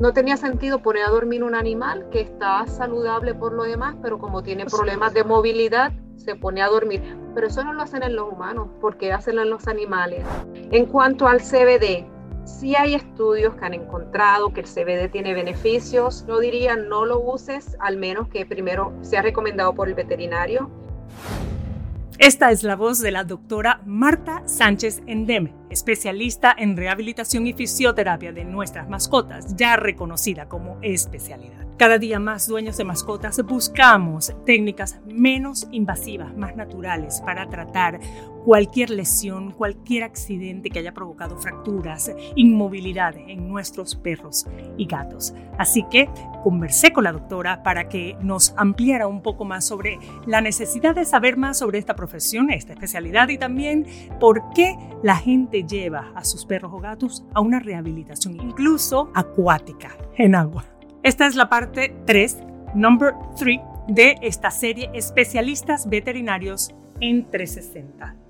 no tenía sentido poner a dormir un animal que está saludable por lo demás, pero como tiene problemas de movilidad, se pone a dormir. Pero eso no lo hacen en los humanos, porque hacen en los animales. En cuanto al CBD, sí hay estudios que han encontrado que el CBD tiene beneficios. No diría no lo uses, al menos que primero sea recomendado por el veterinario. Esta es la voz de la doctora Marta Sánchez Endeme, especialista en rehabilitación y fisioterapia de nuestras mascotas, ya reconocida como especialidad. Cada día más dueños de mascotas buscamos técnicas menos invasivas, más naturales para tratar cualquier lesión, cualquier accidente que haya provocado fracturas, inmovilidad en nuestros perros y gatos. Así que conversé con la doctora para que nos ampliara un poco más sobre la necesidad de saber más sobre esta profesión, esta especialidad y también por qué la gente lleva a sus perros o gatos a una rehabilitación incluso acuática en agua. Esta es la parte 3, number 3, de esta serie Especialistas Veterinarios en 360.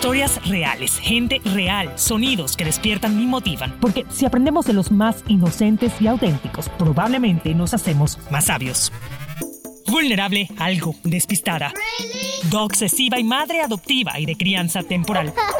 Historias reales, gente real, sonidos que despiertan y motivan. Porque si aprendemos de los más inocentes y auténticos, probablemente nos hacemos más sabios vulnerable, algo despistada. obsesiva y madre adoptiva y de crianza temporal.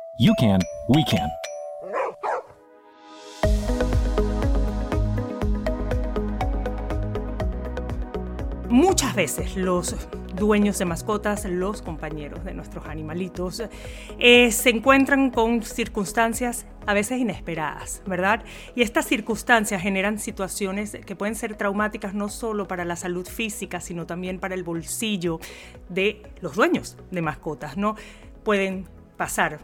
you can, we can. Muchas veces los dueños de mascotas, los compañeros de nuestros animalitos, eh, se encuentran con circunstancias a veces inesperadas, ¿verdad? Y estas circunstancias generan situaciones que pueden ser traumáticas no solo para la salud física, sino también para el bolsillo de los dueños de mascotas, ¿no? Pueden pasar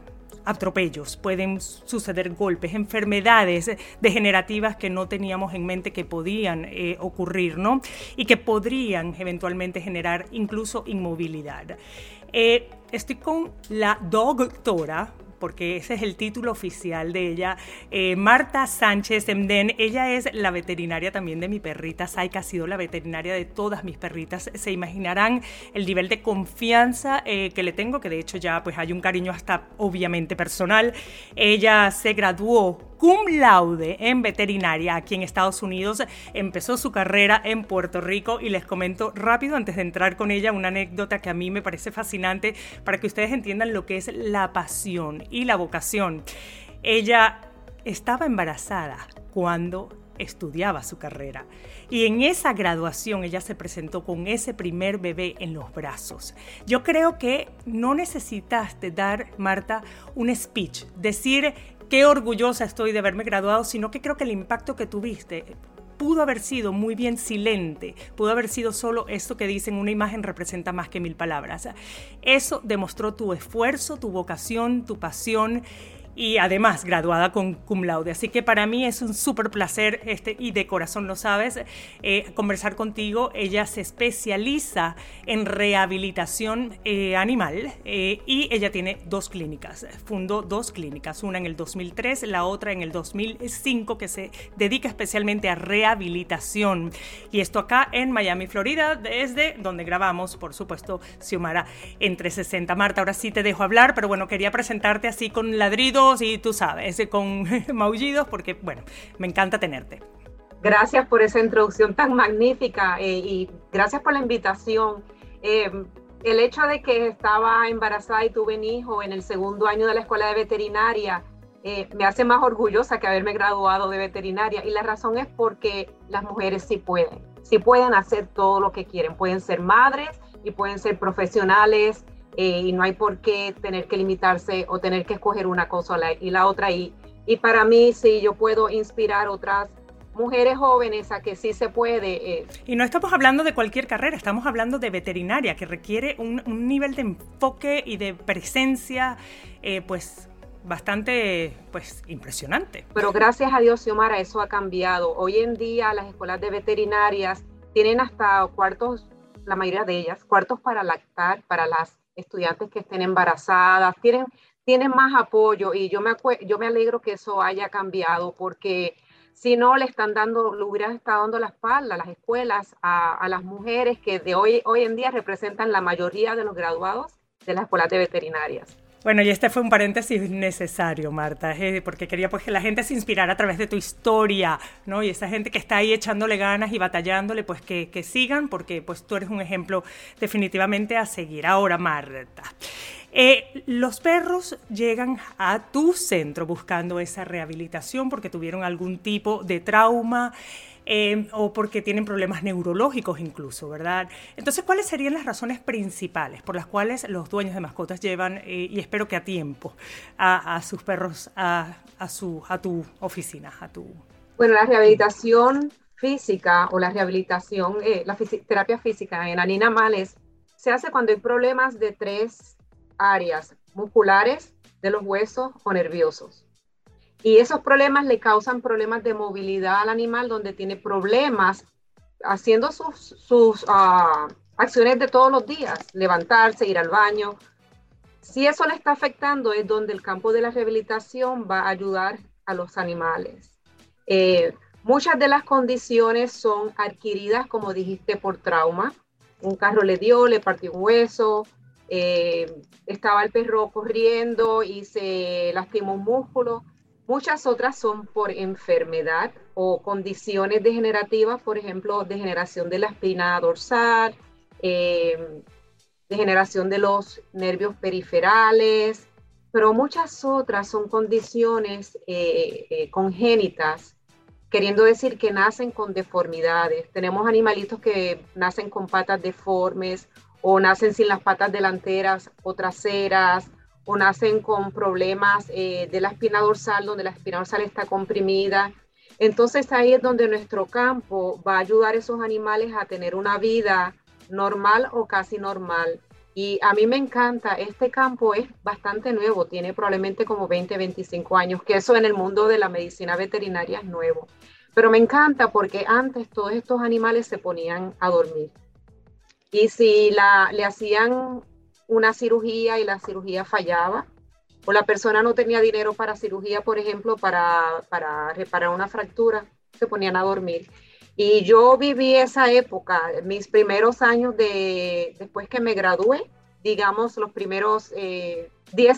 atropellos, pueden suceder golpes, enfermedades degenerativas que no teníamos en mente que podían eh, ocurrir, ¿no? Y que podrían eventualmente generar incluso inmovilidad. Eh, estoy con la doctora porque ese es el título oficial de ella. Eh, Marta Sánchez Emden, ella es la veterinaria también de mi perrita Saika, ha sido la veterinaria de todas mis perritas. Se imaginarán el nivel de confianza eh, que le tengo, que de hecho ya pues hay un cariño hasta obviamente personal. Ella se graduó cum laude en veterinaria aquí en Estados Unidos. Empezó su carrera en Puerto Rico y les comento rápido antes de entrar con ella una anécdota que a mí me parece fascinante para que ustedes entiendan lo que es la pasión y la vocación. Ella estaba embarazada cuando estudiaba su carrera. Y en esa graduación ella se presentó con ese primer bebé en los brazos. Yo creo que no necesitaste dar, Marta, un speech, decir qué orgullosa estoy de haberme graduado, sino que creo que el impacto que tuviste pudo haber sido muy bien silente, pudo haber sido solo esto que dicen, una imagen representa más que mil palabras. Eso demostró tu esfuerzo, tu vocación, tu pasión y además graduada con cum laude. Así que para mí es un súper placer, este, y de corazón lo sabes, eh, conversar contigo. Ella se especializa en rehabilitación eh, animal eh, y ella tiene dos clínicas. Fundó dos clínicas, una en el 2003, la otra en el 2005, que se dedica especialmente a rehabilitación. Y esto acá en Miami, Florida, desde donde grabamos, por supuesto, Xiomara entre 60. Marta, ahora sí te dejo hablar, pero bueno, quería presentarte así con ladrido y tú sabes, con maullidos, porque bueno, me encanta tenerte. Gracias por esa introducción tan magnífica eh, y gracias por la invitación. Eh, el hecho de que estaba embarazada y tuve un hijo en el segundo año de la escuela de veterinaria eh, me hace más orgullosa que haberme graduado de veterinaria y la razón es porque las mujeres sí pueden, sí pueden hacer todo lo que quieren, pueden ser madres y pueden ser profesionales eh, y no hay por qué tener que limitarse o tener que escoger una cosa y la otra. Y, y para mí, sí, yo puedo inspirar otras mujeres jóvenes a que sí se puede. Eh. Y no estamos hablando de cualquier carrera, estamos hablando de veterinaria, que requiere un, nivel de enfoque y de presencia, eh, pues bastante pues impresionante. Pero gracias a Dios, Xiomara, eso ha cambiado. Hoy en día las escuelas de veterinarias tienen hasta cuartos, la mayoría de ellas, cuartos para lactar para las estudiantes que estén embarazadas, tienen, tienen más apoyo y yo me, yo me alegro que eso haya cambiado porque si no le están dando, le hubieran estado dando la espalda a las escuelas, a, a, las mujeres que de hoy, hoy en día representan la mayoría de los graduados de las escuelas de veterinarias. Bueno, y este fue un paréntesis necesario, Marta, eh, porque quería pues, que la gente se inspirara a través de tu historia, ¿no? Y esa gente que está ahí echándole ganas y batallándole, pues que, que sigan, porque pues tú eres un ejemplo definitivamente a seguir. Ahora, Marta, eh, los perros llegan a tu centro buscando esa rehabilitación porque tuvieron algún tipo de trauma. Eh, o porque tienen problemas neurológicos incluso, ¿verdad? Entonces, ¿cuáles serían las razones principales por las cuales los dueños de mascotas llevan, eh, y espero que a tiempo, a, sus perros a, su, a tu oficina, a tu... Bueno, la rehabilitación física o la rehabilitación, la terapia física en animales se hace cuando hay problemas de tres áreas musculares de los huesos o nerviosos. Y esos problemas le causan problemas de movilidad al animal, donde tiene problemas haciendo sus, sus ah, acciones de todos los días, levantarse, ir al baño. Si eso le está afectando, es donde el campo de la rehabilitación va a ayudar a los animales. Eh, muchas de las condiciones son adquiridas, como dijiste, por trauma. Un carro le dio, le partió un hueso, eh, estaba el perro corriendo y se lastimó un músculo. Muchas otras son por enfermedad o condiciones degenerativas, por ejemplo, degeneración de la espina dorsal, eh, degeneración de los nervios periferales, pero muchas otras son condiciones eh, congénitas, queriendo decir que nacen con deformidades. Tenemos animalitos que nacen con patas deformes o nacen sin las patas delanteras o traseras, o nacen con problemas eh, de la espina dorsal, donde la espina dorsal está comprimida. Entonces ahí es donde nuestro campo va a ayudar a esos animales a tener una vida normal o casi normal. Y a mí me encanta, este campo es bastante nuevo, tiene probablemente como 20, 25 años, que eso en el mundo de la medicina veterinaria es nuevo. Pero me encanta porque antes todos estos animales se ponían a dormir. Y si la, le hacían una cirugía y la cirugía fallaba, o la persona no tenía dinero para cirugía, por ejemplo, para, para reparar una fractura, se ponían a dormir. Y yo viví esa época, mis primeros años de, después que me gradué, digamos, los primeros 10 eh,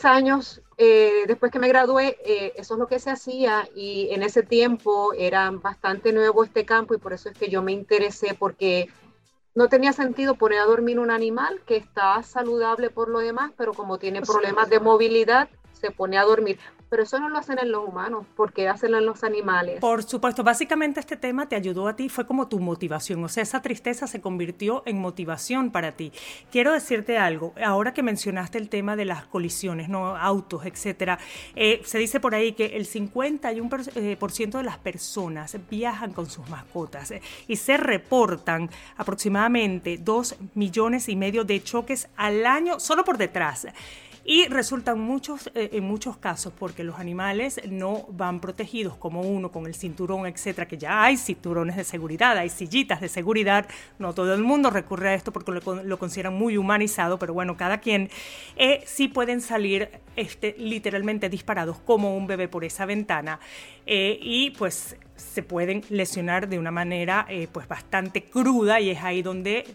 años eh, después que me gradué, eh, eso es lo que se hacía y en ese tiempo era bastante nuevo este campo y por eso es que yo me interesé porque no tenía sentido poner a dormir un animal que está saludable por lo demás, pero como tiene problemas de movilidad, se pone a dormir pero eso no lo hacen en los humanos, porque hacen en los animales. Por supuesto, básicamente este tema te ayudó a ti, fue como tu motivación, o sea, esa tristeza se convirtió en motivación para ti. Quiero decirte algo, ahora que mencionaste el tema de las colisiones, no autos, etcétera, eh, se dice por ahí que el 51% eh, de las personas viajan con sus mascotas eh, y se reportan aproximadamente 2 millones y medio de choques al año solo por detrás. Y resultan muchos, eh, en muchos casos, porque los animales no van protegidos como uno con el cinturón, etcétera, que ya hay cinturones de seguridad, hay sillitas de seguridad. No todo el mundo recurre a esto porque lo, consideran muy humanizado, pero bueno, cada quien eh, sí pueden salir este, literalmente disparados como un bebé por esa ventana eh, y pues se pueden lesionar de una manera pues bastante cruda y es ahí donde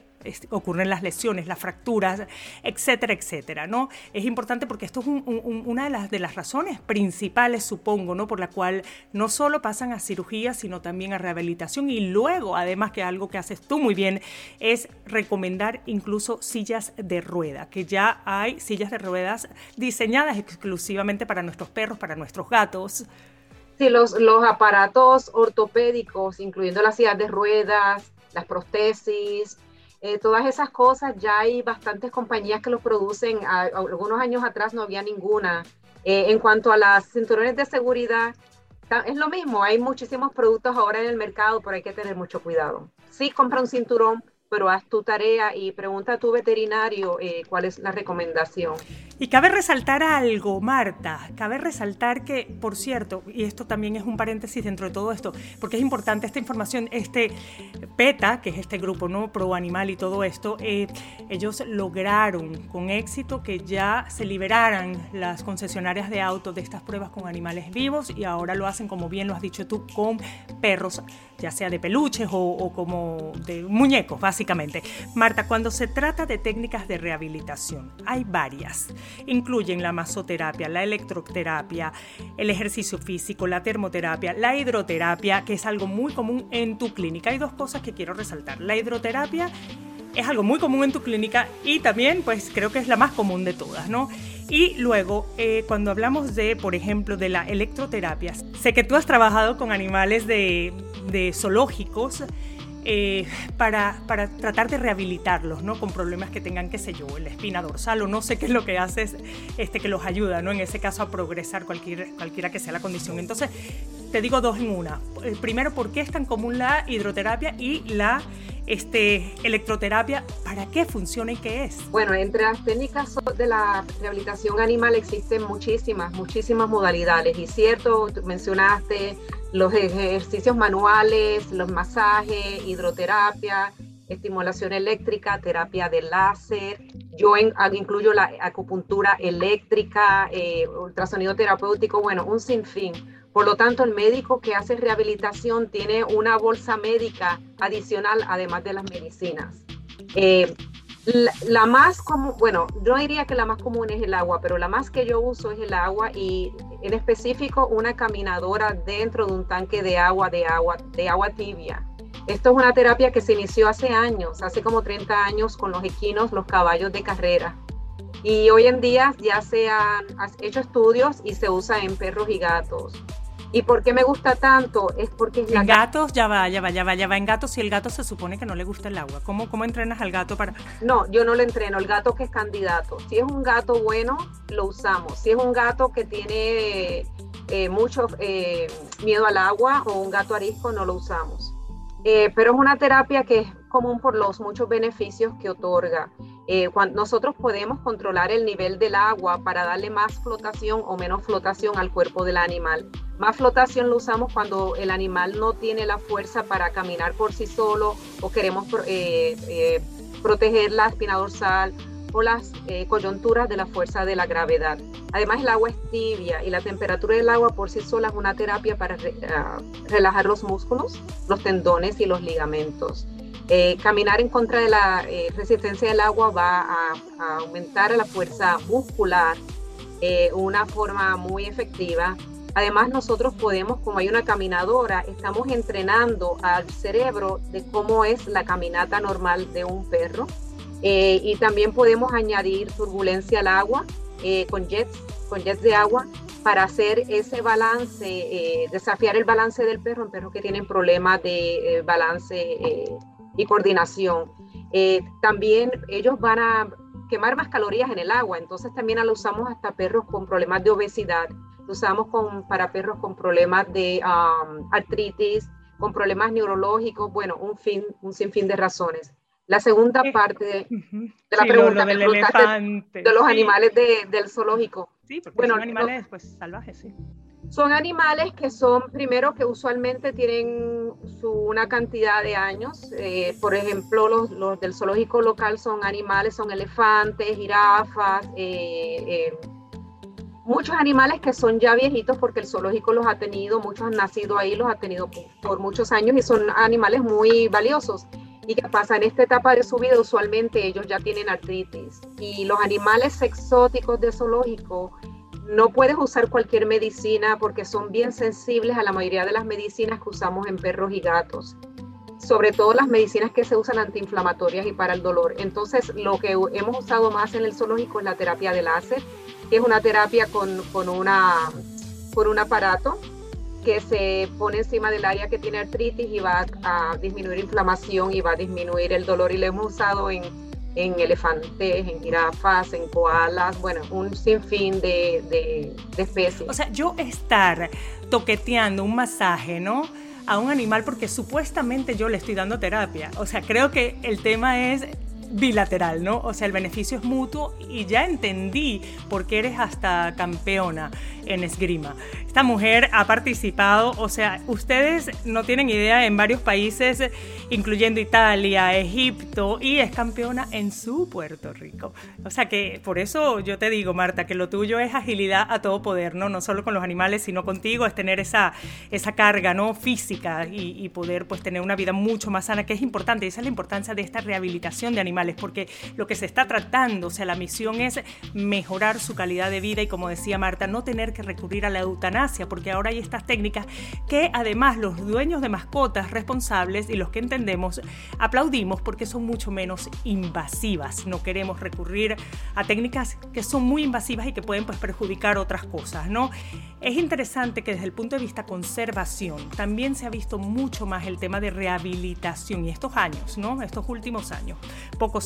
ocurren las lesiones, las fracturas, etcétera, etcétera, ¿no? Es importante porque esto es una de las, de las razones principales, supongo, ¿no? Por la cual no solo pasan a cirugía, sino también a rehabilitación y luego, además que algo que haces tú muy bien, es recomendar incluso sillas de rueda, que ya hay sillas de ruedas diseñadas exclusivamente para nuestros perros, para nuestros gatos. Sí, los, los aparatos ortopédicos, incluyendo las sillas de ruedas, las prótesis, Eh, todas esas cosas, ya hay bastantes compañías que los producen. algunos años atrás no había ninguna. Eh, en cuanto a las cinturones de seguridad, es lo mismo. Hay muchísimos productos ahora en el mercado, pero hay que tener mucho cuidado. Sí, compra un cinturón, pero haz tu tarea y pregunta a tu veterinario eh, cuál es la recomendación. Y cabe resaltar algo, Marta, cabe resaltar que, por cierto, y esto también es un paréntesis dentro de todo esto, porque es importante esta información, este PETA, que es este grupo no pro animal y todo esto, eh, ellos lograron con éxito que ya se liberaran las concesionarias de autos de estas pruebas con animales vivos y ahora lo hacen, como bien lo has dicho tú, con perros, ya sea de peluches o, o como de muñecos, básicamente. Marta, cuando se trata de técnicas de rehabilitación, hay varias. Incluyen la masoterapia, la electroterapia, el ejercicio físico, la termoterapia, la hidroterapia, que es algo muy común en tu clínica. Hay dos cosas que quiero resaltar. La hidroterapia es algo muy común en tu clínica y también pues creo que es la más común de todas, ¿no? Y luego, eh, cuando hablamos de, por ejemplo, de la electroterapia, sé que tú has trabajado con animales de, de zoológicos eh, para, para, tratar de rehabilitarlos, ¿no? Con problemas que tengan, qué sé yo, la espina dorsal o no sé qué es lo que hace, este, que los ayuda, ¿no? En ese caso a progresar cualquier, cualquiera que sea la condición. Entonces, te digo dos en una. Primero, ¿por qué es tan común la hidroterapia y la este, electroterapia, ¿para qué funciona y qué es? Bueno, entre las técnicas de la rehabilitación animal existen muchísimas, muchísimas modalidades. Y cierto, mencionaste los ejercicios manuales, los masajes, hidroterapia, estimulación eléctrica, terapia de láser. Yo incluyo la acupuntura eléctrica, eh, ultrasonido terapéutico, bueno, un sinfín por lo tanto, el médico que hace rehabilitación tiene una bolsa médica adicional, además de las medicinas. Eh, la, más común, bueno, yo diría que la más común es el agua, pero la más que yo uso es el agua y en específico una caminadora dentro de un tanque de agua, de agua, de agua tibia. Esto es una terapia que se inició hace años, hace como 30 años con los equinos, los caballos de carrera. Y hoy en día ya se han hecho estudios y se usa en perros y gatos. ¿Y por qué me gusta tanto? Es porque es la En gatos, ya va, ya va, ya va, ya va. En gatos, si el gato se supone que no le gusta el agua, ¿cómo, cómo entrenas al gato para...? No, yo no le entreno, el gato que es candidato. Si es un gato bueno, lo usamos. Si es un gato que tiene eh, mucho eh, miedo al agua o un gato arisco, no lo usamos. Eh, pero es una terapia que es común por los muchos beneficios que otorga. Cuando nosotros podemos controlar el nivel del agua para darle más flotación o menos flotación al cuerpo del animal. Más flotación lo usamos cuando el animal no tiene la fuerza para caminar por sí solo o queremos eh, eh, proteger la espina dorsal o las eh, coyunturas de la fuerza de la gravedad. Además el agua es tibia y la temperatura del agua por sí sola es una terapia para ah, relajar los músculos, los tendones y los ligamentos. Caminar en contra de la resistencia del agua va a, a aumentar la fuerza muscular una forma muy efectiva Además, nosotros podemos, como hay una caminadora, estamos entrenando al cerebro de cómo es la caminata normal de un perro. Eh, y también podemos añadir turbulencia al agua eh, con jets, con jets de agua para hacer ese balance, eh, desafiar el balance del perro en perros que tienen problemas de balance y coordinación. también ellos van a quemar más calorías en el agua, entonces también lo usamos hasta perros con problemas de obesidad usamos con, para perros con problemas de artritis, con problemas neurológicos, bueno, un, fin, un sinfín de razones. La segunda parte de, la pregunta del elefante, de, los animales del zoológico. Sí, porque bueno, son animales pues, salvajes, sí. Son animales que son, primero, que usualmente tienen su, una cantidad de años. Eh, por ejemplo, los, los, del zoológico local son animales, son elefantes, jirafas, eh, eh, muchos animales que son ya viejitos porque el zoológico los ha tenido, muchos han nacido ahí, los ha tenido por, muchos años y son animales muy valiosos. ¿Y qué pasa? En esta etapa de su vida usualmente ellos ya tienen artritis y los animales exóticos de zoológico no puedes usar cualquier medicina porque son bien sensibles a la mayoría de las medicinas que usamos en perros y gatos sobre todo las medicinas que se usan antiinflamatorias y para el dolor. Entonces, lo que hemos usado más en el zoológico es la terapia de láser, que es una terapia con, con, una, con un aparato que se pone encima del área que tiene artritis y va a disminuir inflamación y va a disminuir el dolor y lo hemos usado en, en elefantes, en jirafas, en koalas, bueno, un sinfín de, de, de especies. O sea, yo estar toqueteando un masaje, ¿no? a un animal porque supuestamente yo le estoy dando terapia. O sea, creo que el tema es bilateral, ¿no? O sea, el beneficio es mutuo y ya entendí por qué eres hasta campeona en esgrima. Esta mujer ha participado, o sea, ustedes no tienen idea en varios países, incluyendo Italia, Egipto, y es campeona en su Puerto Rico. O sea que por eso yo te digo, Marta, que lo tuyo es agilidad a todo poder, ¿no? No solo con los animales, sino contigo, es tener esa, esa carga, ¿no? Física y, y poder pues tener una vida mucho más sana, que es importante. Esa es la importancia de esta rehabilitación de animales, porque lo que se está tratando, o sea, la misión es mejorar su calidad de vida y como decía Marta, no tener que recurrir a la eutanasia, porque ahora hay estas técnicas que además los dueños de mascotas responsables y los que entendemos aplaudimos porque son mucho menos invasivas. No queremos recurrir a técnicas que son muy invasivas y que pueden pues, perjudicar otras cosas, ¿no? Es interesante que desde el punto de vista conservación también se ha visto mucho más el tema de rehabilitación y estos años, ¿no? Estos últimos años,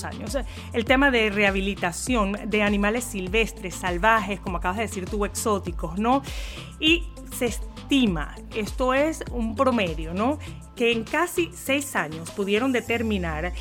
años. El tema de rehabilitación de animales silvestres, salvajes, como acabas de decir tú, exóticos ¿no? Y se estima, esto es un promedio, ¿no? Que en casi seis años pudieron determinar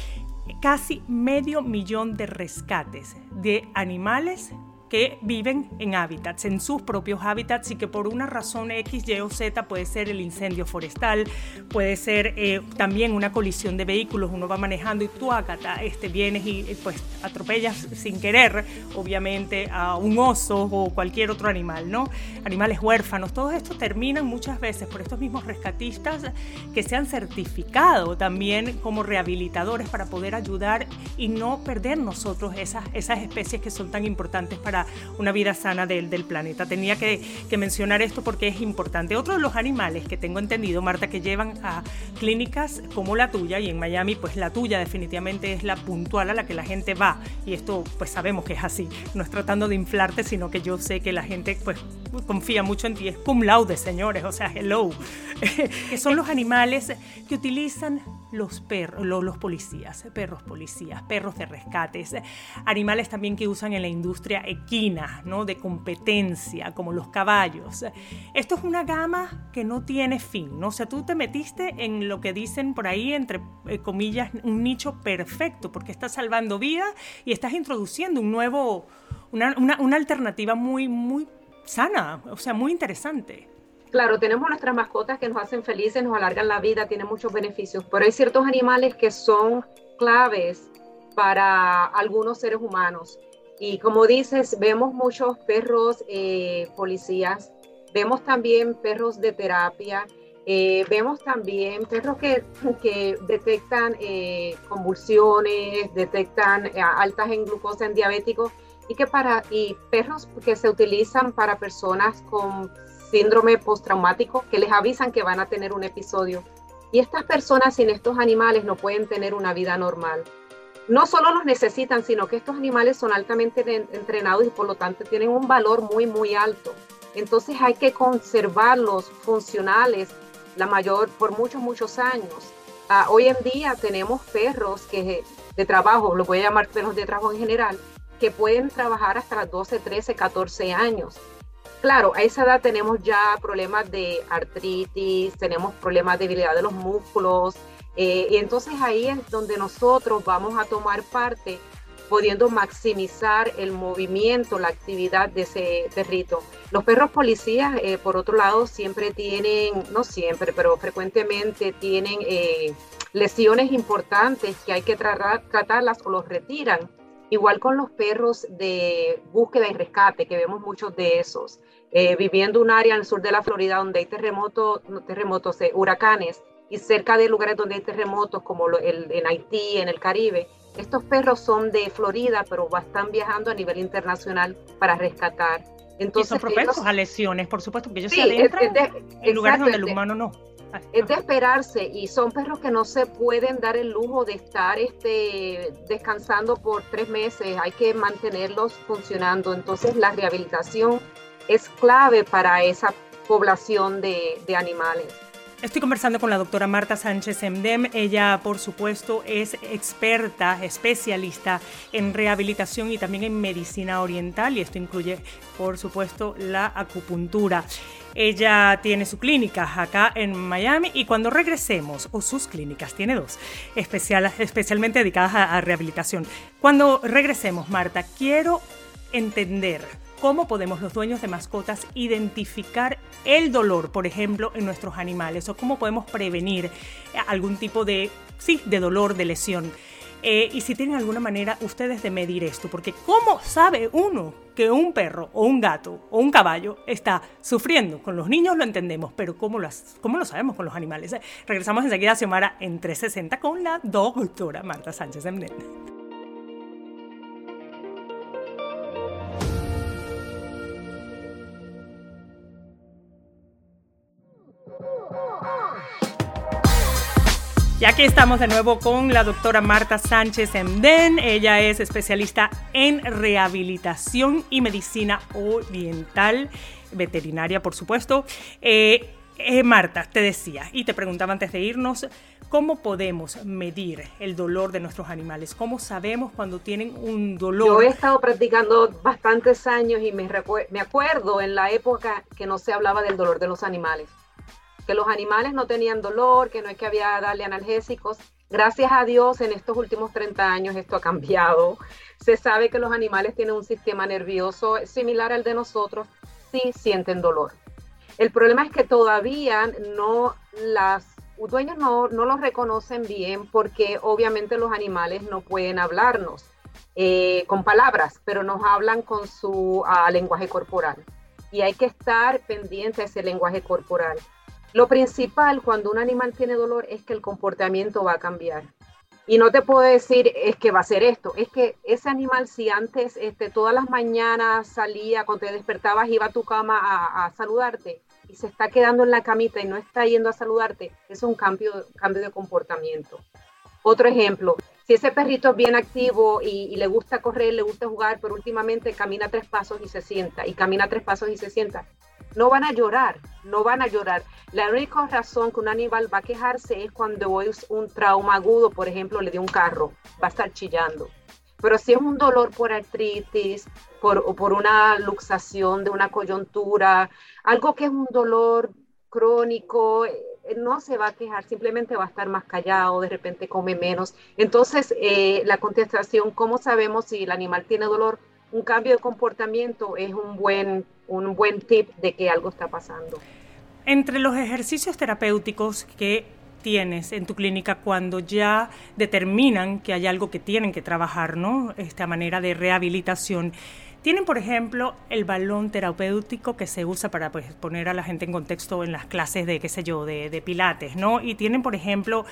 casi medio millón de rescates de animales que viven en hábitats, en sus propios hábitats y que por una razón X, Y o Z puede ser el incendio forestal, puede ser eh, también una colisión de vehículos, uno va manejando y tú acá este, vienes y pues atropellas sin querer, obviamente, a un oso o cualquier otro animal, ¿no? Animales huérfanos, todo esto terminan muchas veces por estos mismos rescatistas que se han certificado también como rehabilitadores para poder ayudar y no perder nosotros esas, esas especies que son tan importantes para una vida sana del, del planeta. Tenía que, mencionar esto porque es importante. Otro de los animales que tengo entendido, Marta, que llevan a clínicas como la tuya y en Miami, pues la tuya definitivamente es la puntual a la que la gente va. Y esto pues sabemos que es así. No es tratando de inflarte, sino que yo sé que la gente pues confía mucho en ti. Es cum laude, señores, o sea, hello. que son los animales que utilizan los perros, los, policías, perros policías, perros de rescates, animales también que usan en la industria equina, ¿no? de competencia, como los caballos. Esto es una gama que no tiene fin, ¿no? O sea, tú te metiste en lo que dicen por ahí, entre eh, comillas, un nicho perfecto, porque estás salvando vidas y estás introduciendo un nuevo, una, una, una alternativa muy, muy sana, o sea, muy interesante. Claro, tenemos nuestras mascotas que nos hacen felices, nos alargan la vida, tienen muchos beneficios, pero hay ciertos animales que son claves para algunos seres humanos. Y como dices, vemos muchos perros eh, policías, vemos también perros de terapia, eh, vemos también perros que, que detectan eh, convulsiones, detectan altas en glucosa en diabéticos y que para y perros que se utilizan para personas con síndrome postraumático que les avisan que van a tener un episodio. Y estas personas sin estos animales no pueden tener una vida normal. No solo los necesitan, sino que estos animales son altamente entrenados y por lo tanto tienen un valor muy, muy alto. Entonces hay que conservarlos funcionales la mayor por muchos, muchos años. Uh, hoy en día tenemos perros que de trabajo, lo voy a llamar perros de trabajo en general, que pueden trabajar hasta los 12, 13, 14 años Claro, a esa edad tenemos ya problemas de artritis, tenemos problemas de debilidad de los músculos, eh, y entonces ahí es donde nosotros vamos a tomar parte, pudiendo maximizar el movimiento, la actividad de ese perrito. Los perros policías, eh, por otro lado, siempre tienen, no siempre, pero frecuentemente tienen eh, lesiones importantes que hay que tratarlas o los retiran Igual con los perros de búsqueda y rescate, que vemos muchos de esos. Eh, viviendo un área en el sur de la Florida donde hay terremotos, terremotos, eh, huracanes, y cerca de lugares donde hay terremotos como el, en Haití, en el Caribe, estos perros son de Florida, pero están viajando a nivel internacional para rescatar. Entonces, y son propensos a lesiones, por supuesto, porque ellos se adentran en lugares donde el humano no es de esperarse y son perros que no se pueden dar el lujo de estar este, descansando por tres meses, hay que mantenerlos funcionando. Entonces la rehabilitación es clave para esa población de, animales. Estoy conversando con la doctora Marta Sánchez Emdem. Ella, por supuesto, es experta, especialista en rehabilitación y también en medicina oriental y esto incluye, por supuesto, la acupuntura. Ella tiene su clínica acá en Miami y cuando regresemos, o sus clínicas, tiene dos, especial, especialmente dedicadas a, a rehabilitación. Cuando regresemos, Marta, quiero entender cómo podemos los dueños de mascotas identificar el dolor, por ejemplo, en nuestros animales o cómo podemos prevenir algún tipo de, sí, de dolor, de lesión. Eh, y si tienen alguna manera ustedes de medir esto, porque ¿cómo sabe uno que un perro o un gato o un caballo está sufriendo? Con los niños lo entendemos, pero ¿cómo, las, cómo lo sabemos con los animales? Regresamos enseguida a Xiomara en 360 con la doctora Marta Sánchez Emden. Y aquí estamos de nuevo con la doctora Marta Sánchez Emden. Ella es especialista en rehabilitación y medicina oriental, veterinaria, por supuesto. Eh, eh, Marta, te decía y te preguntaba antes de irnos, ¿cómo podemos medir el dolor de nuestros animales? ¿Cómo sabemos cuando tienen un dolor? Yo he estado practicando bastantes años y me, me acuerdo en la época que no se hablaba del dolor de los animales que los animales no tenían dolor, que no es que había darle analgésicos. Gracias a Dios, en estos últimos 30 años esto ha cambiado. Se sabe que los animales tienen un sistema nervioso similar al de nosotros, sí sienten dolor. El problema es que todavía no las dueños no, no los reconocen bien porque obviamente los animales no pueden hablarnos eh, con palabras, pero nos hablan con su ah, lenguaje corporal. Y hay que estar pendiente de ese lenguaje corporal. Lo principal cuando un animal tiene dolor es que el comportamiento va a cambiar. Y no te puedo decir es que va a ser esto, es que ese animal si antes este, todas las mañanas salía, cuando te despertabas iba a tu cama a, saludarte y se está quedando en la camita y no está yendo a saludarte, es un cambio, cambio de comportamiento. Otro ejemplo, si ese perrito es bien activo y, y, le gusta correr, le gusta jugar, pero últimamente camina tres pasos y se sienta, y camina tres pasos y se sienta, no van a llorar, no van a llorar. La única razón que un animal va a quejarse es cuando es un trauma agudo, por ejemplo, le dio un carro, va a estar chillando. Pero si es un dolor por artritis, por, por una luxación de una coyuntura, algo que es un dolor crónico, eh, no se va a quejar, simplemente va a estar más callado, de repente come menos. Entonces, eh, la contestación, ¿cómo sabemos si el animal tiene dolor? Un cambio de comportamiento es un buen un buen tip de que algo está pasando. Entre los ejercicios terapéuticos que tienes en tu clínica cuando ya determinan que hay algo que tienen que trabajar, ¿no? Esta manera de rehabilitación. Tienen, por ejemplo, el balón terapéutico que se usa para pues, poner a la gente en contexto en las clases de, qué sé yo, de, pilates, ¿no? Y tienen, por ejemplo,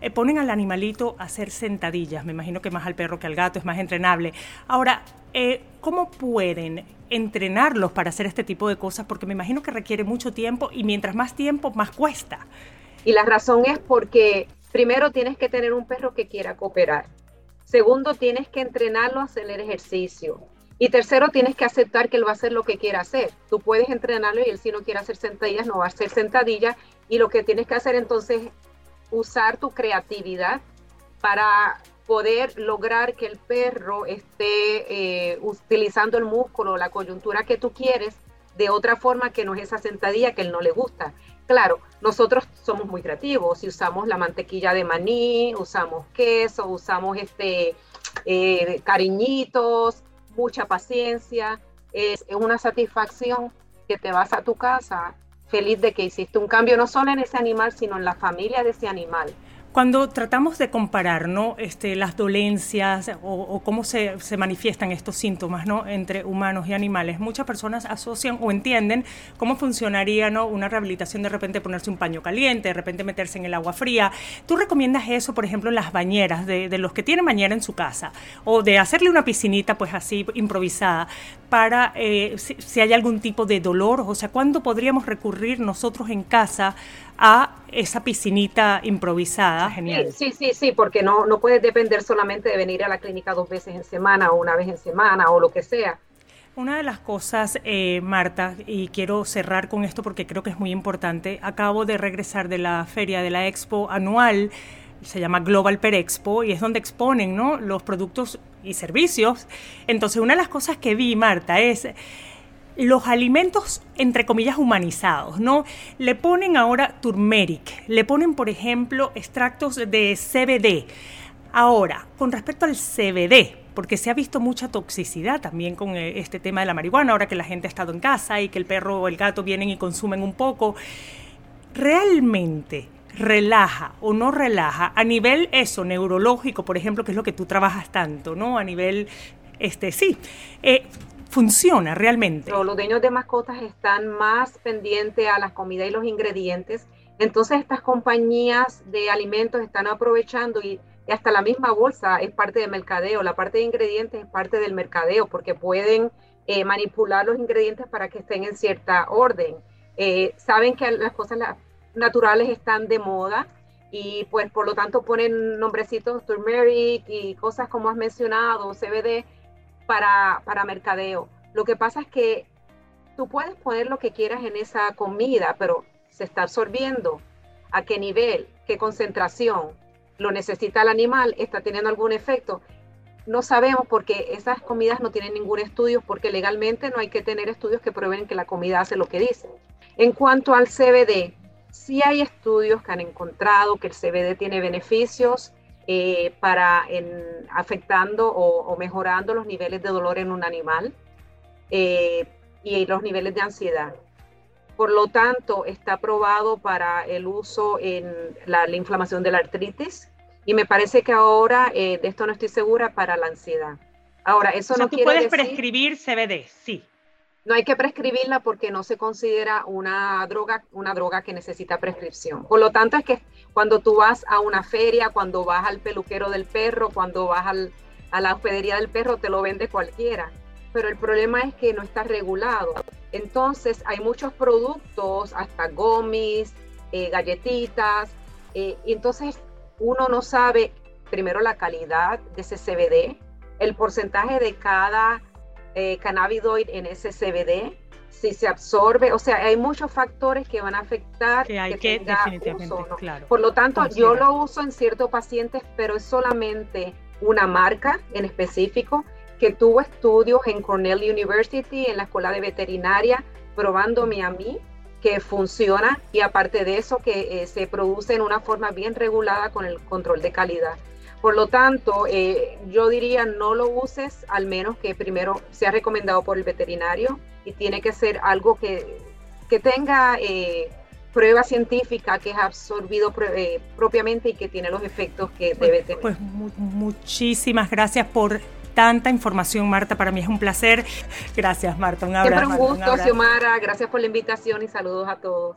eh, ponen al animalito a hacer sentadillas. Me imagino que más al perro que al gato es más entrenable. Ahora, eh, ¿cómo pueden entrenarlos para hacer este tipo de cosas? Porque me imagino que requiere mucho tiempo y mientras más tiempo, más cuesta. Y la razón es porque primero tienes que tener un perro que quiera cooperar. Segundo, tienes que entrenarlo a hacer el ejercicio. Y tercero, tienes que aceptar que él va a hacer lo que quiera hacer. Tú puedes entrenarlo y él si no quiere hacer sentadillas, no va a hacer sentadillas. Y lo que tienes que hacer entonces es usar tu creatividad para poder lograr que el perro esté eh, utilizando el músculo, la coyuntura que tú quieres, de otra forma que no es esa sentadilla que él no le gusta. Claro, nosotros somos muy creativos y usamos la mantequilla de maní, usamos queso, usamos este eh, cariñitos, mucha paciencia. Es una satisfacción que te vas a tu casa feliz de que hiciste un cambio no solo en ese animal, sino en la familia de ese animal. Cuando tratamos de comparar ¿no? este, las dolencias o, cómo se, se, manifiestan estos síntomas ¿no? entre humanos y animales, muchas personas asocian o entienden cómo funcionaría ¿no? una rehabilitación de repente ponerse un paño caliente, de repente meterse en el agua fría. ¿Tú recomiendas eso, por ejemplo, en las bañeras de, los que tienen bañera en su casa o de hacerle una piscinita pues así improvisada para eh, si hay algún tipo de dolor? O sea, ¿cuándo podríamos recurrir nosotros en casa a esa piscinita improvisada. Genial. Sí, sí, sí, porque no, no puedes depender solamente de venir a la clínica dos veces en semana o una vez en semana o lo que sea. Una de las cosas, eh, Marta, y quiero cerrar con esto porque creo que es muy importante, acabo de regresar de la feria de la expo anual, se llama Global Per Expo, y es donde exponen ¿no? los productos y servicios. Entonces, una de las cosas que vi, Marta, es los alimentos, entre comillas, humanizados, ¿no? Le ponen ahora turmeric, le ponen, por ejemplo, extractos de CBD. Ahora, con respecto al CBD, porque se ha visto mucha toxicidad también con eh, este tema de la marihuana, ahora que la gente ha estado en casa y que el perro o el gato vienen y consumen un poco. ¿Realmente relaja o no relaja a nivel eso, neurológico, por ejemplo, que es lo que tú trabajas tanto, ¿no? A nivel, este, sí, eh, funciona realmente. los dueños de mascotas están más pendientes a las comidas y los ingredientes. Entonces estas compañías de alimentos están aprovechando y y hasta la misma bolsa es parte del mercadeo, la parte de ingredientes es parte del mercadeo porque pueden eh, manipular los ingredientes para que estén en cierta orden. Eh, saben que las cosas naturales están de moda y pues por lo tanto ponen nombrecitos turmeric y cosas como has mencionado, CBD para, para mercadeo. Lo que pasa es que tú puedes poner lo que quieras en esa comida, pero se está absorbiendo. ¿A qué nivel? ¿Qué concentración? lo necesita el animal, está teniendo algún efecto. No sabemos porque esas comidas no tienen ningún estudio, porque legalmente no hay que tener estudios que prueben que la comida hace lo que dice. En cuanto al CBD, sí hay estudios que han encontrado que el CBD tiene beneficios eh, para en, afectando o, mejorando los niveles de dolor en un animal eh, y los niveles de ansiedad. Por lo tanto, está aprobado para el uso en la, inflamación de la artritis y me parece que ahora, eh, de esto no estoy segura, para la ansiedad. Ahora, eso no tú quiere puedes prescribir CBD, sí. No hay que prescribirla porque no se considera una droga, una droga que necesita prescripción. Por lo tanto, es que cuando tú vas a una feria, cuando vas al peluquero del perro, cuando vas a la hospedería del perro, te lo vende cualquiera. Pero el problema es que no está regulado. Entonces hay muchos productos, hasta gomis, eh, galletitas, eh, entonces uno no sabe primero la calidad de ese CBD, el porcentaje de cada eh, cannabinoide en ese CBD, si se absorbe, o sea, hay muchos factores que van a afectar que hay que, definitivamente, claro. Por lo tanto, yo lo uso en ciertos pacientes, pero es solamente una marca en específico que tuvo estudios en Cornell University, en la Escuela de Veterinaria, probándome a mí que funciona y aparte de eso que eh, se produce en una forma bien regulada con el control de calidad. Por lo tanto, eh, yo diría no lo uses al menos que primero sea recomendado por el veterinario y tiene que ser algo que, que tenga eh, prueba científica, que es absorbido propiamente y que tiene los efectos que pues, debe tener. Pues muchísimas gracias por tanta información, Marta. Para mí es un placer. Gracias, Marta. Un abrazo. Siempre un gusto, Xiomara. Gracias por la invitación y saludos a todos.